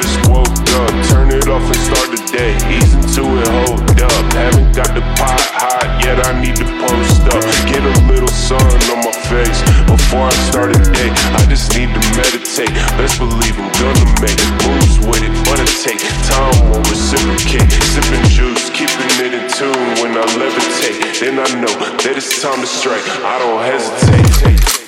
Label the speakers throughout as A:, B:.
A: just woke up. Turn it
B: off and start the day. Ease into it, hold up. Haven't got the pot hot yet, I need to post up. Get a little sun on my face before I start a day. I just need to meditate. Best believe I'm gonna make moves with it, but it take time won't reciprocate. Sipping juice, keeping it in tune when I levitate. Then I know that it's time to strike. I don't hesitate.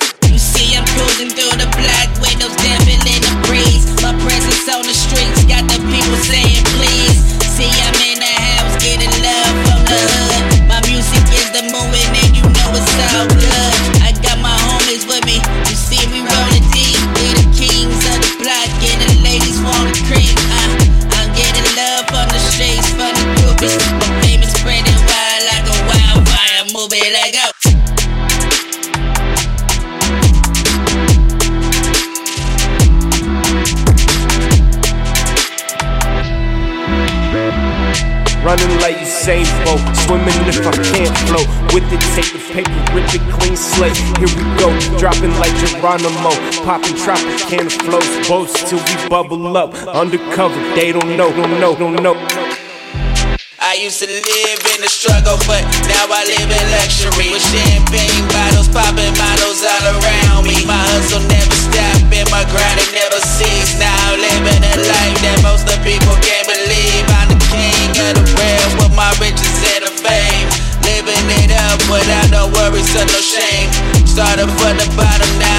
B: Let go.
C: Running like Usain Bolt, swimming if I can't float. With it, take the paper, rip it clean slate. Here we go, dropping like Geronimo, popping can of flows, boats till we bubble up. Undercover, they don't know, don't know, don't know.
B: I used to live in the struggle, but now I live in luxury. With champagne bottles, popping models all around me. My hustle never stopped, and my grind it never ceased. Now I'm living a life that most of people can't believe. I'm the king of the world with my riches and the fame. Living it up without no worries or no shame. Started from the bottom, now